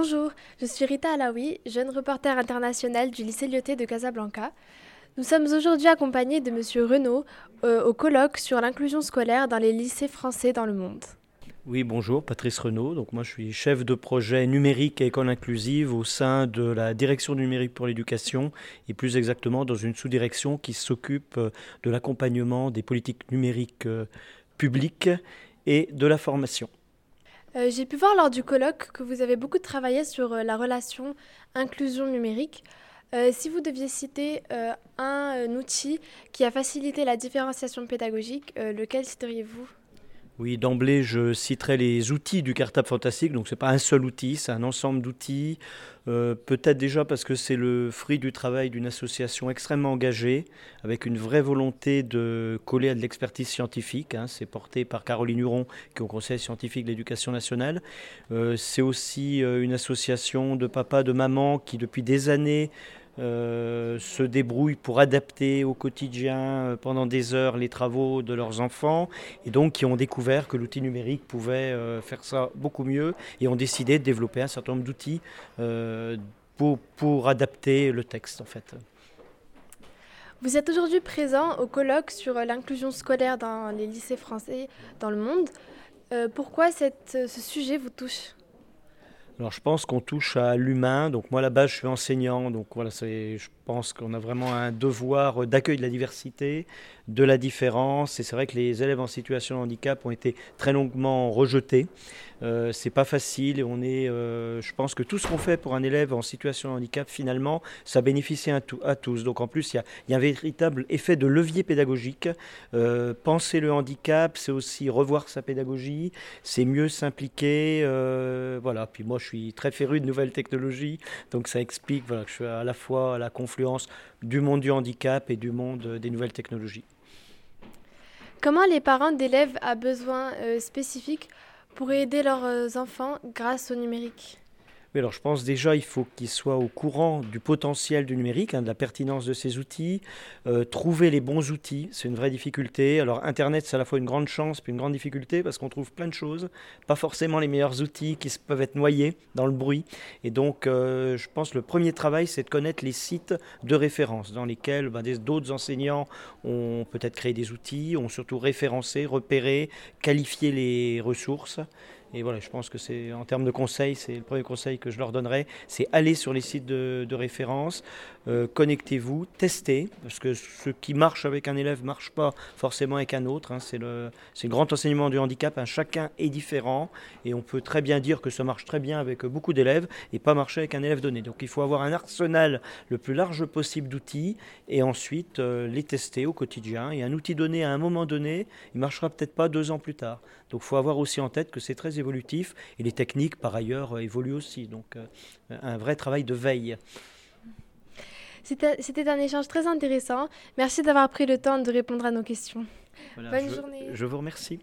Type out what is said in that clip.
Bonjour, je suis Rita Alaoui, jeune reporter international du lycée Lyoté de Casablanca. Nous sommes aujourd'hui accompagnés de Monsieur Renaud euh, au colloque sur l'inclusion scolaire dans les lycées français dans le monde. Oui, bonjour, Patrice Renaud. Donc moi, je suis chef de projet numérique et école inclusive au sein de la direction numérique pour l'éducation et plus exactement dans une sous-direction qui s'occupe euh, de l'accompagnement des politiques numériques euh, publiques et de la formation. Euh, j'ai pu voir lors du colloque que vous avez beaucoup travaillé sur euh, la relation inclusion numérique. Euh, si vous deviez citer un outil qui a facilité la différenciation pédagogique, lequel citeriez-vous? Oui, d'emblée, je citerai les outils du cartable fantastique. Donc, ce n'est pas un seul outil, c'est un ensemble d'outils. Euh, peut-être déjà parce que c'est le fruit du travail d'une association extrêmement engagée, avec une vraie volonté de coller à de l'expertise scientifique. Hein. C'est porté par Caroline Huron, qui est au Conseil scientifique de l'éducation nationale. Euh, c'est aussi euh, une association de papas, de mamans qui, depuis des années, euh, se débrouillent pour adapter au quotidien euh, pendant des heures les travaux de leurs enfants et donc qui ont découvert que l'outil numérique pouvait euh, faire ça beaucoup mieux et ont décidé de développer un certain nombre d'outils pour, pour adapter le texte en fait. Vous êtes aujourd'hui présent au colloque sur l'inclusion scolaire dans les lycées français dans le monde. pourquoi ce sujet vous touche? Alors je pense qu'on touche à l'humain. Donc moi là-bas je suis enseignant, donc voilà, je pense qu'on a vraiment un devoir d'accueil de la diversité, de la différence. Et c'est vrai que les élèves en situation de handicap ont été très longuement rejetés. Euh, c'est pas facile et on est, euh, je pense que tout ce qu'on fait pour un élève en situation de handicap, finalement, ça bénéficie à, tous. Donc en plus, il y, a, un véritable effet de levier pédagogique. Euh, penser le handicap, c'est aussi revoir sa pédagogie, c'est mieux s'impliquer. Euh, voilà. Puis moi, je suis très féru de nouvelles technologies, donc ça explique que je suis à la fois à la du monde du handicap et du monde des nouvelles technologies. Comment les parents d'élèves à besoins spécifiques pour aider leurs euh, enfants grâce au numérique? Alors je pense déjà il faut qu'ils soient au courant du potentiel du numérique, hein, de la pertinence de ces outils, euh, trouver les bons outils, c'est une vraie difficulté. Alors Internet c'est à la fois une grande chance puis une grande difficulté parce qu'on trouve plein de choses, pas forcément les meilleurs outils qui peuvent être noyés dans le bruit. Et donc euh, je pense que le premier travail c'est de connaître les sites de référence dans lesquels ben, d'autres enseignants ont peut-être créé des outils, ont surtout référencé, repéré, qualifié les ressources. Et voilà, je pense que c'est en termes de conseils, c'est le premier conseil que je leur donnerai, c'est aller sur les sites de, référence, euh, connectez-vous, testez, parce que ce qui marche avec un élève ne marche pas forcément avec un autre. Hein. c'est le, le, grand enseignement du handicap, hein. chacun est différent, et on peut très bien dire que ça marche très bien avec beaucoup d'élèves et pas marcher avec un élève donné. Donc il faut avoir un arsenal le plus large possible d'outils, et ensuite euh, les tester au quotidien. Et un outil donné à un moment donné, il marchera peut-être pas deux ans plus tard. Donc il faut avoir aussi en tête que c'est très évolutif et les techniques par ailleurs euh, évoluent aussi. Donc euh, un vrai travail de veille. C'était un échange très intéressant. Merci d'avoir pris le temps de répondre à nos questions. Bonne journée. Je vous remercie.